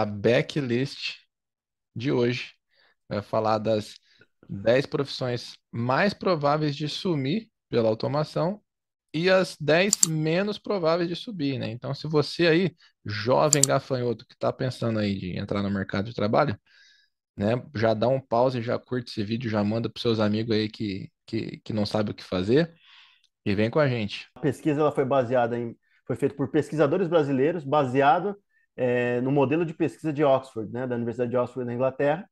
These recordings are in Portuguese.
a backlist de hoje. Vai falar das 10 profissões mais prováveis de sumir pela automação e as 10 menos prováveis de subir, né? Então, se você aí, jovem gafanhoto que está pensando aí de entrar no mercado de trabalho, né, já dá um pause, já curte esse vídeo, já manda para seus amigos aí que, que, que não sabem o que fazer e vem com a gente. A pesquisa ela foi baseada em, foi feita por pesquisadores brasileiros, baseado é, no modelo de pesquisa de Oxford, né, da Universidade de Oxford na Inglaterra,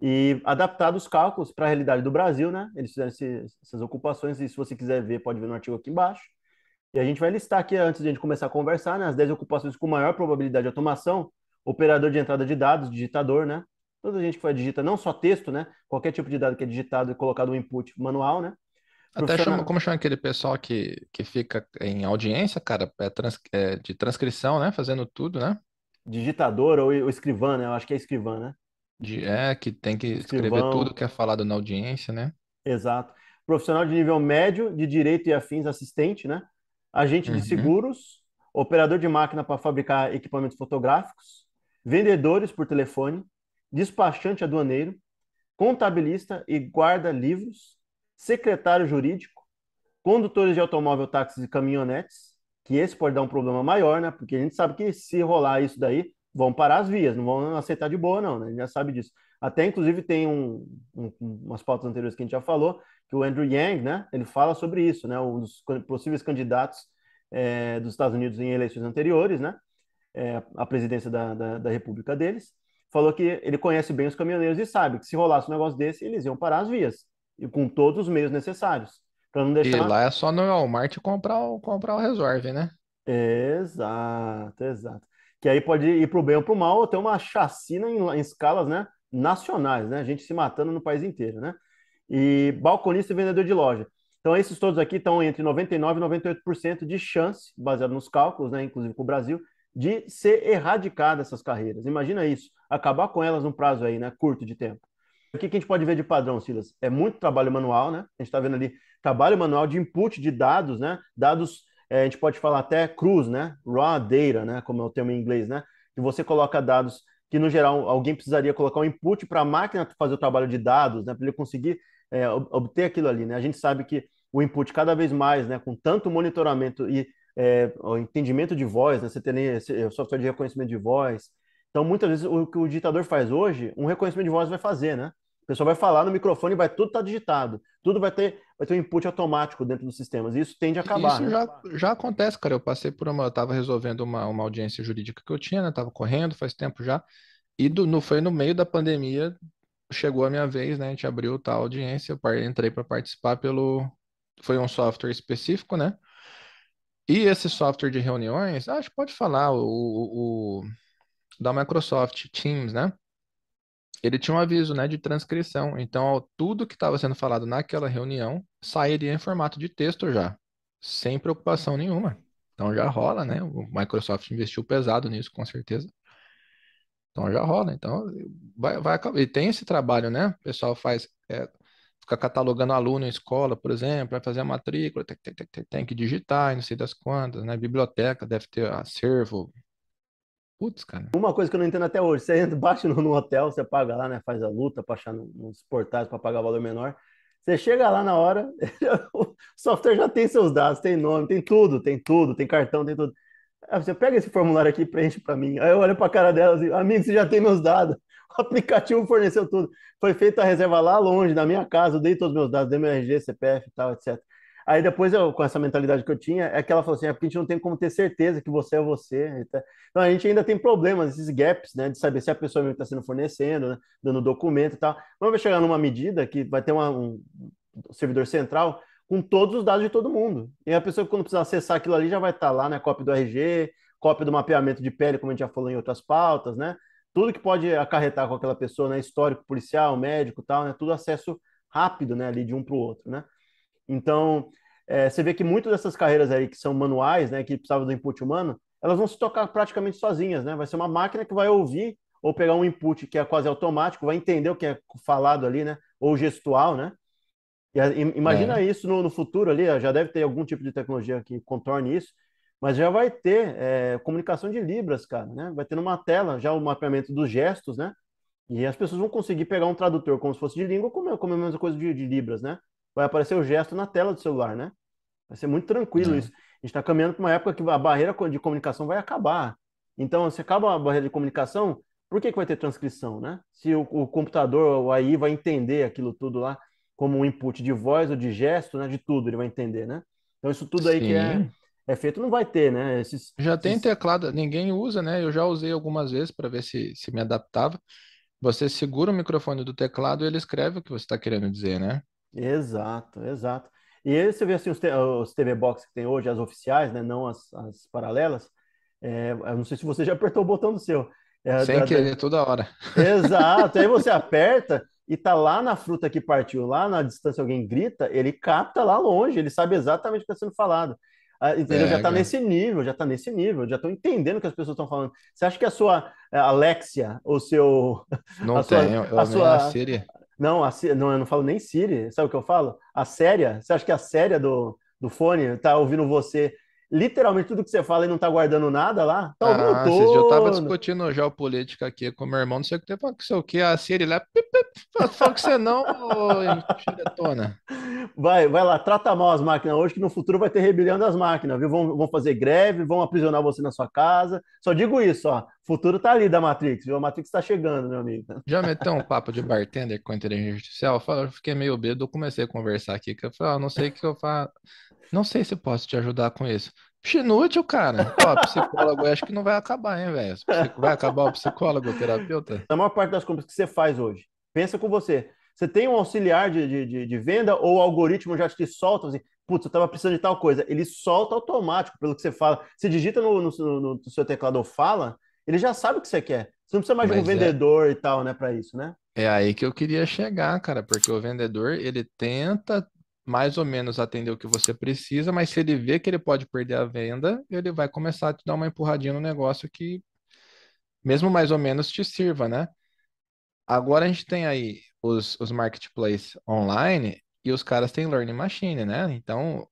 e adaptado os cálculos para a realidade do Brasil, né? Eles fizeram esse, essas ocupações, e se você quiser ver, pode ver no artigo aqui embaixo. E a gente vai listar aqui, antes de a gente começar a conversar, né, as 10 ocupações com maior probabilidade de automação, operador de entrada de dados, digitador, né? Toda gente que vai digita não só texto, né? Qualquer tipo de dado que é digitado e colocado no input manual, né? Até chama, como chama aquele pessoal que, que fica em audiência, cara, é, trans, é de transcrição, né? Fazendo tudo, né? Digitador ou, ou escrivã, né? Eu acho que é escrivã, né? De, é, que tem que escrever Escrivão. tudo que é falado na audiência, né? Exato. Profissional de nível médio de direito e afins, assistente, né? Agente de Uhum. seguros, operador de máquina para fabricar equipamentos fotográficos, vendedores por telefone, despachante aduaneiro, contabilista e guarda-livros, secretário jurídico, condutores de automóvel, táxis e caminhonetes, que esse pode dar um problema maior, né? Porque a gente sabe que se rolar isso daí, vão parar as vias, não vão aceitar de boa, não, né? A gente já sabe disso. Até, inclusive, tem um, um, umas pautas anteriores que a gente já falou, que o Andrew Yang, né? Ele fala sobre isso, né? Um dos possíveis candidatos é, dos Estados Unidos em eleições anteriores, né? É, a presidência da, da, da república deles, falou que ele conhece bem os caminhoneiros e sabe que se rolasse um negócio desse, eles iam parar as vias, e com todos os meios necessários, para não E deixar... lá é só no Walmart comprar o, comprar o Resolve, né? Exato, exato. Que aí pode ir para o bem ou para o mal, ou ter uma chacina em, em escalas, né, nacionais, né? Gente se matando no país inteiro, né? E balconista e vendedor de loja. Então, esses todos aqui estão entre 99% e 98% de chance, baseado nos cálculos, né, inclusive para o Brasil, de ser erradicada essas carreiras. Imagina isso, acabar com elas num prazo aí, né, curto de tempo. O que a gente pode ver de padrão, Silas? É muito trabalho manual, né? A gente está vendo ali trabalho manual de input de dados, né? Dados, é, a gente pode falar até crus, né? Raw data, né? Como é o termo em inglês, né? Que você coloca dados que, no geral, alguém precisaria colocar um input para a máquina fazer o trabalho de dados, né? Para ele conseguir é, ob- obter aquilo ali, né? A gente sabe que o input cada vez mais, né? Com tanto monitoramento e é, o entendimento de voz, né? Você tem esse software de reconhecimento de voz. Então, muitas vezes, o que o digitador faz hoje, um reconhecimento de voz vai fazer, né? A pessoa vai falar no microfone e vai tudo estar digitado. Tudo vai ter, vai ter um input automático dentro dos sistemas. E isso tende a acabar, Isso né? já, já acontece, cara. Eu passei por uma, eu tava resolvendo uma, uma audiência jurídica que eu tinha, né? Tava correndo faz tempo já. E do, no, foi no meio da pandemia, chegou a minha vez, né? A gente abriu tal audiência, eu entrei para participar pelo. Foi um software específico, né? E esse software de reuniões, acho que pode falar, o, o, o da Microsoft Teams, né? Ele tinha um aviso, né, de transcrição. Então, tudo que estava sendo falado naquela reunião sairia em formato de texto já, sem preocupação nenhuma. Então já rola, né? O Microsoft investiu pesado nisso, com certeza. Então já rola. Então vai, vai acabar. E tem esse trabalho, né? O pessoal faz, é, fica catalogando aluno em escola, por exemplo, vai fazer a matrícula, tem, tem, tem, tem que digitar, não sei das quantas, né? Biblioteca deve ter acervo. Putz, cara. Uma coisa que eu não entendo até hoje, você entra, bate no, hotel, você paga lá, né? Faz a luta para achar no- nos portais para pagar valor menor. Você chega lá na hora, o software já tem seus dados, tem nome, tem tudo, tem tudo, tem cartão, tem tudo. Aí você pega esse formulário aqui e preenche para mim. Aí eu olho para a cara dela e amigo, você já tem meus dados. O aplicativo forneceu tudo. Foi feita a reserva lá longe, na minha casa, eu dei todos os meus dados, dei meu RG, CPF e tal, etc. Aí depois, eu, com essa mentalidade que eu tinha, é que ela falou assim, é porque a gente não tem como ter certeza que você é você. Então, a gente ainda tem problemas, esses gaps, né, de saber se a pessoa está sendo fornecendo, né, dando documento e tal. Mas vai chegar numa medida que vai ter uma, um servidor central com todos os dados de todo mundo. E a pessoa, quando precisar acessar aquilo ali, já vai estar lá, né, cópia do RG, cópia do mapeamento de pele, como a gente já falou em outras pautas, né? Tudo que pode acarretar com aquela pessoa, né, histórico policial, médico tal, né, tudo acesso rápido, né, ali de um para o outro, né? Então, é, você vê que muitas dessas carreiras aí que são manuais, né, que precisavam do input humano, elas vão se tocar praticamente sozinhas, né? Vai ser uma máquina que vai ouvir ou pegar um input que é quase automático, vai entender o que é falado ali, né? Ou gestual, né? E, imagina É. isso no, no futuro ali, já deve ter algum tipo de tecnologia que contorne isso. mas já vai ter é, comunicação de Libras, cara, né? Vai ter numa tela já o mapeamento dos gestos, né? E as pessoas vão conseguir pegar um tradutor como se fosse de língua, como, como a mesma coisa de, de Libras, né? Vai aparecer o gesto na tela do celular, né? Vai ser muito tranquilo é. isso. A gente está caminhando para uma época que a barreira de comunicação vai acabar. Então, se acaba a barreira de comunicação, por que, que vai ter transcrição, né? Se o, o computador, o AI, vai entender aquilo tudo lá como um input de voz ou de gesto, né? De tudo ele vai entender, né? Então, isso tudo aí Sim. que é é feito, não vai ter, né? Esses, já tem esses... teclado, ninguém usa, né? Eu já usei algumas vezes para ver se, se me adaptava. Você segura o microfone do teclado e ele escreve o que você está querendo dizer, né? Exato, exato. E aí você vê assim, os, os TV Box que tem hoje, as oficiais, né? Não as, as paralelas. É, eu não sei se você já apertou o botão do seu. É, Sem da, querer, da... toda hora. Exato. aí você aperta e tá lá na fruta que partiu, lá na distância alguém grita, ele capta lá longe, ele sabe exatamente o que está sendo falado. Ah, entendeu? É, já está nesse nível, já está nesse nível, já estão entendendo o que as pessoas estão falando. Você acha que a sua eh, Alexia, o seu. Não a tenho, sua, a sua... Não, a, não, eu não falo nem Siri, sabe o que eu falo? A séria, você acha que a séria do, do fone está ouvindo você literalmente tudo que você fala e não tá guardando nada lá? Tá ouvindo ah, todo. Eu tava discutindo geopolítica aqui com meu irmão, não sei o que que sei o que, a Siri lá, fala que você não, xiretona. Vai, vai lá, trata mal as máquinas hoje, que no futuro vai ter rebelião das máquinas, viu? Vão, vão fazer greve, vão aprisionar você na sua casa. Só digo isso, ó. Futuro tá ali da Matrix, viu? A Matrix tá chegando, meu amigo. Já meteu um papo de bartender com inteligência artificial? Eu, fiquei meio bêbado, comecei a conversar aqui, que eu falei, ah, não sei o que eu faço. Não sei se posso te ajudar com isso. Inútil, cara. Ó, psicólogo, acho que não vai acabar, hein, velho? Vai acabar o psicólogo, o terapeuta? Na maior parte das compras que você faz hoje, pensa com você. Você tem um auxiliar de, de, de venda ou o algoritmo já te solta assim, putz, eu estava precisando de tal coisa. Ele solta automático pelo que você fala. Você digita no, no, no, seu teclado ou fala, ele já sabe o que você quer. Você não precisa mais Mas de um é... vendedor e tal, né, para isso, né? É aí que eu queria chegar, cara, porque o vendedor, ele tenta mais ou menos atender o que você precisa, mas se ele vê que ele pode perder a venda, ele vai começar a te dar uma empurradinha no negócio que, mesmo mais ou menos, te sirva, né? Agora a gente tem aí os, os marketplaces online e os caras têm learning machine, né? Então,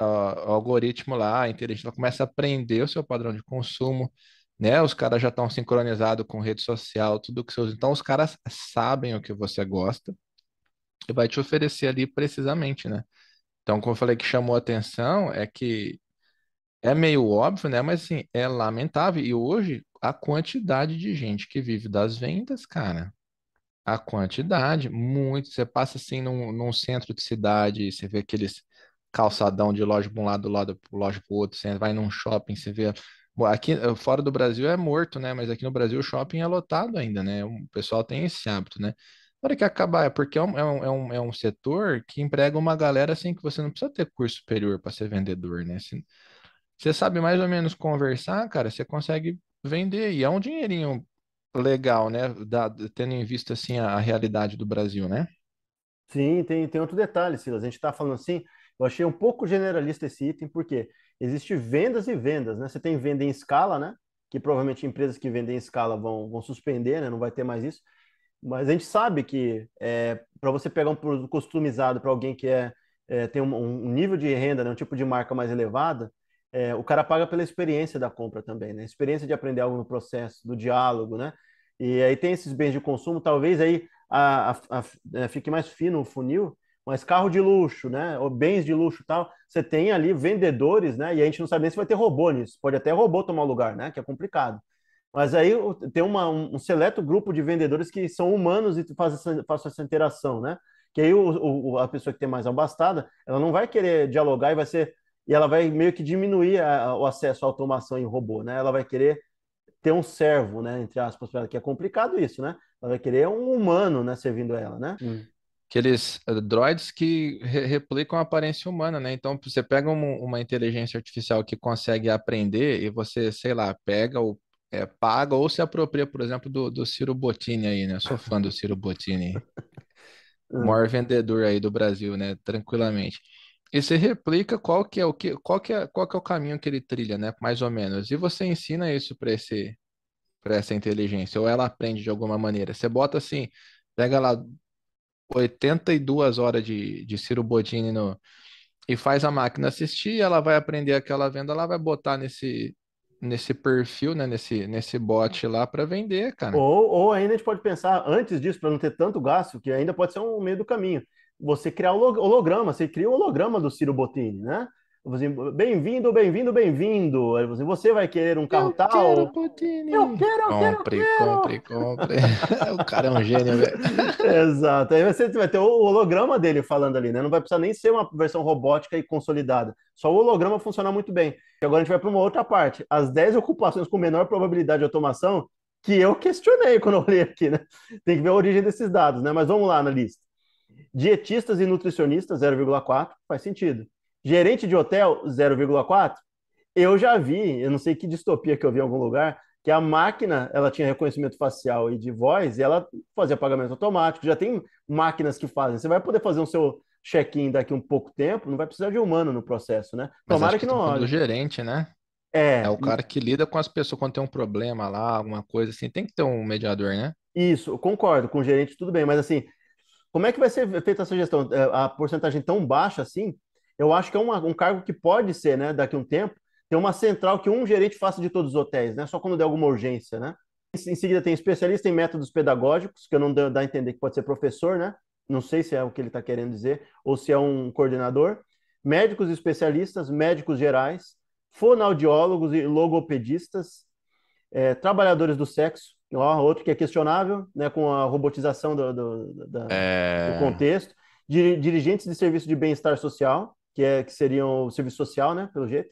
o algoritmo lá, a inteligência começa a aprender o seu padrão de consumo, né? Os caras já estão sincronizados com rede social, tudo que usa. Então, os caras sabem o que você gosta e vai te oferecer ali precisamente, né? Então, como eu falei que chamou atenção, é que é meio óbvio, né? Mas assim, é lamentável. E hoje, a quantidade de gente que vive das vendas, cara, a quantidade, muito. Você passa assim num, num centro de cidade, você vê aqueles calçadão de loja para um lado, do lado, loja para o outro, você vai num shopping, você vê. Aqui fora do Brasil é morto, né? Mas aqui no Brasil o shopping é lotado ainda, né? O pessoal tem esse hábito, né? Na hora que acabar, é porque é um, é um, é um, é setor que emprega uma galera assim que você não precisa ter curso superior para ser vendedor, né? Se, você sabe mais ou menos conversar, cara, você consegue vender. E é um dinheirinho legal, né? Da, tendo em vista assim a, a realidade do Brasil, né? Sim, tem, tem outro detalhe, Silas. A gente está falando assim, eu achei um pouco generalista esse item, porque existe vendas e vendas, né? Você tem venda em escala, né? Que provavelmente empresas que vendem em escala vão, vão suspender, né? Não vai ter mais isso. Mas a gente sabe que é, para você pegar um produto customizado para alguém que é, é tem um, um, nível de renda, né, um tipo de marca mais elevada, é, o cara paga pela experiência da compra também, né? Experiência de aprender algo no processo, do diálogo, né? E aí tem esses bens de consumo, talvez aí a, a, a, é, fique mais fino o funil, mas carro de luxo, né? Ou bens de luxo tal, você tem ali vendedores, né? E a gente não sabe nem se vai ter robô nisso. Pode até robô tomar lugar, né? Que é complicado. Mas aí tem uma, um seleto grupo de vendedores que são humanos e fazem essa, fazem essa interação, né? Que aí o, o, a pessoa que tem mais abastada, ela não vai querer dialogar e vai ser e ela vai meio que diminuir a, o acesso à automação em robô, né? Ela vai querer ter um servo, né? Entre aspas, que é complicado isso, né? Ela vai querer um humano, né? Servindo ela, né? Hum. Aqueles uh, droids que re replicam a aparência humana, né? Então, você pega uma, uma inteligência artificial que consegue aprender e você, sei lá, pega o é, paga ou se apropria, por exemplo, do, do Ciro Bottini aí, né? Sou fã do Ciro Bottini. o maior vendedor aí do Brasil, né? Tranquilamente. E você replica qual que é o que, qual que é, qual que é o caminho que ele trilha, né? Mais ou menos. E você ensina isso para esse para essa inteligência, ou ela aprende de alguma maneira. Você bota assim, pega lá 82 horas de, de Ciro Bottini no, e faz a máquina assistir, ela vai aprender aquela venda, ela vai botar nesse, nesse perfil, né? Nesse, nesse bot lá para vender, cara. Ou, ou ainda a gente pode pensar, antes disso, para não ter tanto gasto, que ainda pode ser um meio do caminho, você criar o holograma, você cria o holograma do Ciro Bottini, né? Bem-vindo, bem-vindo, bem-vindo. Você vai querer um carro Eu tal? quero, Putini. Eu quero, eu quero, eu Compre, quero. compre, compre. O cara é um gênio, velho. Exato. Aí você vai ter o holograma dele falando ali, né? Não vai precisar nem ser uma versão robótica e consolidada. Só o holograma funciona muito bem. E agora a gente vai para uma outra parte. As 10 ocupações com menor probabilidade de automação, que eu questionei quando eu olhei aqui, né? Tem que ver a origem desses dados, né? Mas vamos lá na lista. Dietistas e nutricionistas, 0,4, faz sentido. Gerente de hotel, 0,4. Eu já vi, eu não sei que distopia que eu vi em algum lugar, que a máquina ela tinha reconhecimento facial e de voz e ela fazia pagamento automático. Já tem máquinas que fazem. Você vai poder fazer o seu check-in daqui um pouco tempo, não vai precisar de humano no processo, né? Mas Tomara que que não do gerente, né? É, É o cara que lida com as pessoas quando tem um problema lá, alguma coisa assim. Tem que ter um mediador, né? isso, eu concordo, com o gerente tudo bem, mas assim, como é que vai ser feita essa gestão? É, A porcentagem tão baixa assim, eu acho que é uma- um cargo que pode ser, né, daqui a um tempo, ter uma central que um gerente faça de todos os hotéis, né? Só quando der alguma urgência, né? Em seguida tem especialista em métodos pedagógicos, que eu não dá a entender que pode ser professor, né? Não sei se é o que ele está querendo dizer, ou se é um coordenador. Médicos especialistas, médicos gerais, fonoaudiólogos e logopedistas, é, trabalhadores do sexo, ó, outro que é questionável, né, com a robotização do, do, da- do É... contexto, Diri- dirigentes de serviço de bem-estar social, que, é, que seriam o serviço social, né, pelo jeito,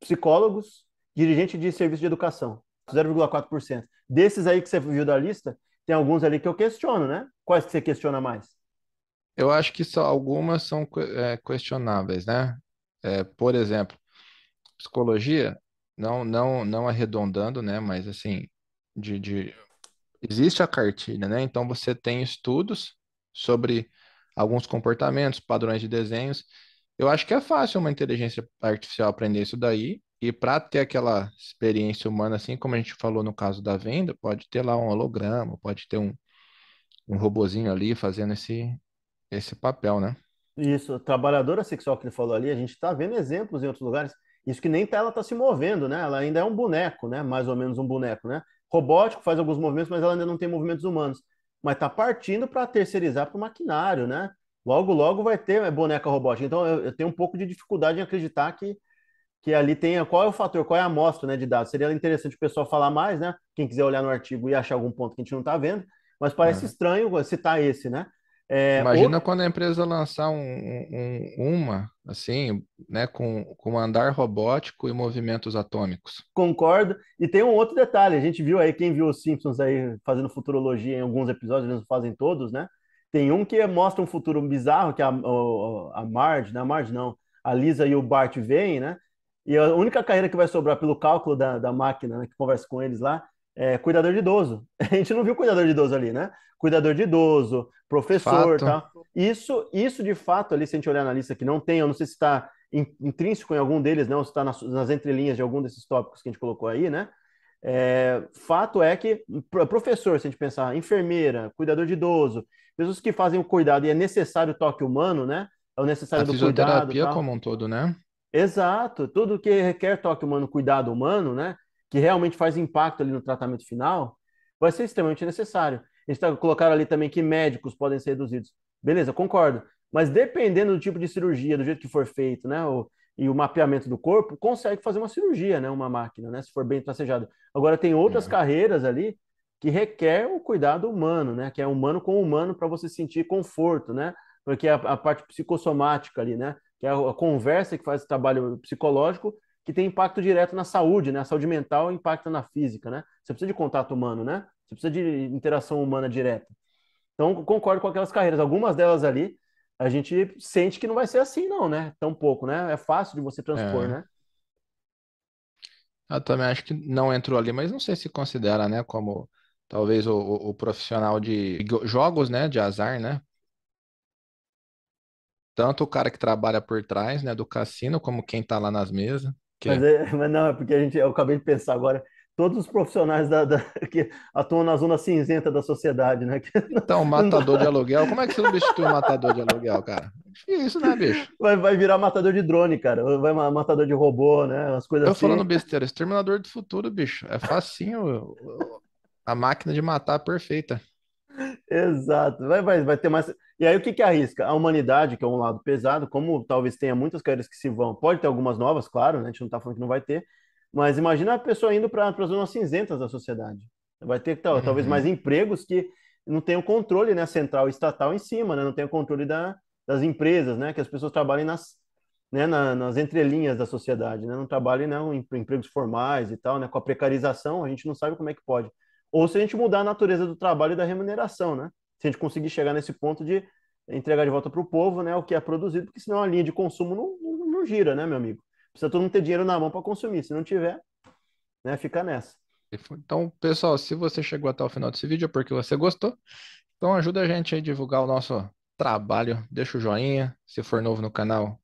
psicólogos, dirigente de serviço de educação, 0,4%. Desses aí que você viu da lista, tem alguns ali que eu questiono, né? Quais que você questiona mais? Eu acho que só algumas são é, questionáveis, né? É, por exemplo, psicologia, não, não, não arredondando, né? Mas assim, de, de- existe a cartilha, né? Então você tem estudos sobre alguns comportamentos, padrões de desenhos. Eu acho que é fácil uma inteligência artificial aprender isso daí. E para ter aquela experiência humana, assim como a gente falou no caso da venda, pode ter lá um holograma, pode ter um, um robozinho ali fazendo esse, esse papel, né? Isso, trabalhadora sexual que ele falou ali, a gente está vendo exemplos em outros lugares. Isso que nem ela está se movendo, né? Ela ainda é um boneco, né? Mais ou menos um boneco, né? Robótico faz alguns movimentos, mas ela ainda não tem movimentos humanos. Mas está partindo para terceirizar para o maquinário, né? Logo, logo vai ter boneca robótica. Então eu, eu tenho um pouco de dificuldade em acreditar que, que ali tenha. Qual é o fator, qual é a amostra, né, de dados? Seria interessante o pessoal falar mais, né? Quem quiser olhar no artigo e achar algum ponto que a gente não está vendo. Mas parece É. estranho citar esse, né? É, Imagina quando a empresa lançar um, um- uma, assim, né, com, com andar robótico e movimentos atômicos. Concordo. E tem um outro detalhe, a gente viu aí, quem viu os Simpsons aí fazendo futurologia em alguns episódios, eles não fazem todos, né? Tem um que mostra um futuro bizarro, que a, a Marge, não a Marge não, a Lisa e o Bart veem, né? E a única carreira que vai sobrar pelo cálculo da, da máquina, né, que conversa com eles lá, é cuidador de idoso. A gente não viu cuidador de idoso ali, né? Cuidador de idoso, professor, tá? Isso, isso de fato ali, se a gente olhar na lista que não tem, eu não sei se está intrínseco em algum deles, não, se está nas, nas entrelinhas de algum desses tópicos que a gente colocou aí, né? É, fato é que pro- professor, se a gente pensar, enfermeira, cuidador de idoso, pessoas que fazem o cuidado e é necessário o toque humano, né? É o necessário A do cuidado, fisioterapia tal. como um todo, né? Exato, tudo que requer toque humano, cuidado humano, né? Que realmente faz impacto ali no tratamento final, vai ser extremamente necessário. Gente tá colocando ali também que médicos podem ser reduzidos. Beleza, concordo. Mas dependendo do tipo de cirurgia, do jeito que for feito, né? O, e o mapeamento do corpo, consegue fazer uma cirurgia, né? Uma máquina, né? Se for bem tracejado. Agora tem outras É. carreiras ali que requer o cuidado humano, né? Que é humano com humano para você sentir conforto, né? Porque a, a parte psicossomática ali, né? Que é a, a conversa que faz o trabalho psicológico que tem impacto direto na saúde, né? A saúde mental impacta na física, né? Você precisa de contato humano, né? Você precisa de interação humana direta. Então, concordo com aquelas carreiras. Algumas delas ali, a gente sente que não vai ser assim, não, né? Tão pouco, né? É fácil de você transpor, É. né? Eu também acho que não entrou ali, mas não sei se considera, né, como talvez o, o- o profissional de go- jogos, né, de azar, né? Tanto o cara que trabalha por trás, né, do cassino, como quem tá lá nas mesas. Mas, é, mas não, é porque a gente, eu acabei de pensar agora, todos os profissionais da, da- que atuam na zona cinzenta da sociedade, né? Que Então, matador de aluguel, como é que você substitui um matador de aluguel, cara? Isso, né, bicho? vai, vai virar matador de drone, cara. Vai ma- matador de robô, né? Umas coisas Eu assim. falando besteira, Exterminador do Futuro, bicho. É facinho. A máquina de matar perfeita. Exato. Vai, vai, vai ter mais. E aí, o que que arrisca? A humanidade, que é um lado pesado, como talvez tenha muitas carreiras que se vão, pode ter algumas novas, claro, né? A gente não está falando que não vai ter, mas imagina a pessoa indo para as zonas cinzentas da sociedade. Vai ter tal- talvez mais Uhum. empregos que não tenham controle, né, central estatal em cima, né? Não tenham controle da, das empresas, né? Que as pessoas trabalhem nas, né, na- nas entrelinhas da sociedade, né? Não trabalhem, né, em empregos formais e tal, né? Com a precarização, a gente não sabe como é que pode. Ou se a gente mudar a natureza do trabalho e da remuneração, né? Se a gente conseguir chegar nesse ponto de entregar de volta para o povo, né, o que é produzido, porque senão a linha de consumo não, não, não gira, né, meu amigo? Precisa todo mundo ter dinheiro na mão para consumir. Se não tiver, né, fica nessa. Então, pessoal, se você chegou até o final desse vídeo é porque você gostou. Então, ajuda a gente a divulgar o nosso trabalho. Deixa o joinha. Se for novo no canal,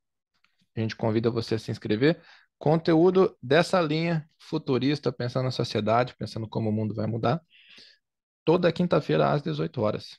a gente convida você a se inscrever. Conteúdo dessa linha futurista, pensando na sociedade, pensando como o mundo vai mudar. Toda quinta-feira às 18 horas.